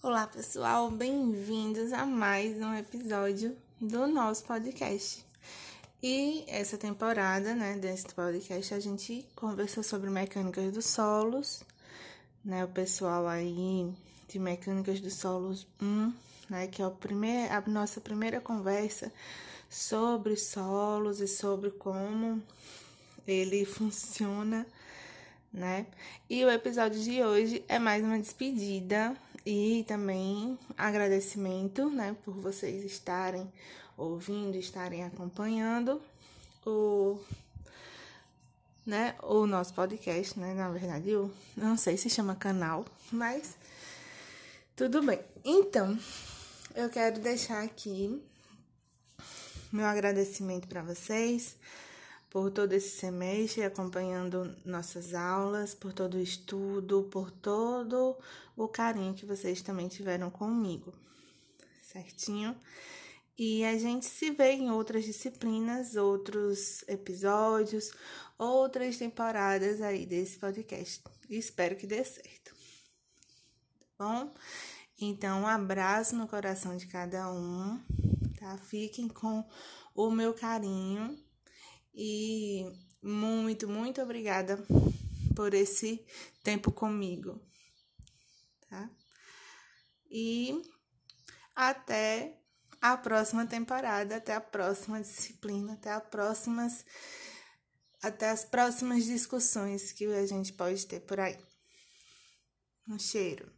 Olá, pessoal, bem-vindos a mais um episódio do nosso podcast. E essa temporada, né, desse podcast, a gente conversou sobre mecânicas dos solos, né, o pessoal aí de mecânicas dos solos 1, né, que é o primeir, a nossa primeira conversa sobre solos e sobre como ele funciona né? E o episódio de hoje é mais uma despedida e também agradecimento, né, por vocês estarem ouvindo, estarem acompanhando o né, o nosso podcast, né? Na verdade, eu não sei se chama canal, mas tudo bem. Então, eu quero deixar aqui meu agradecimento para vocês por todo esse semestre acompanhando nossas aulas, por todo o estudo, por todo o carinho que vocês também tiveram comigo, certinho? E a gente se vê em outras disciplinas, outros episódios, outras temporadas aí desse podcast. Espero que dê certo. Tá bom? Então, um abraço no coração de cada um, tá? Fiquem com o meu carinho e muito, muito obrigada por esse tempo comigo, tá? E até a próxima temporada, até a próxima disciplina, até as próximas até as próximas discussões que a gente pode ter por aí. Um cheiro.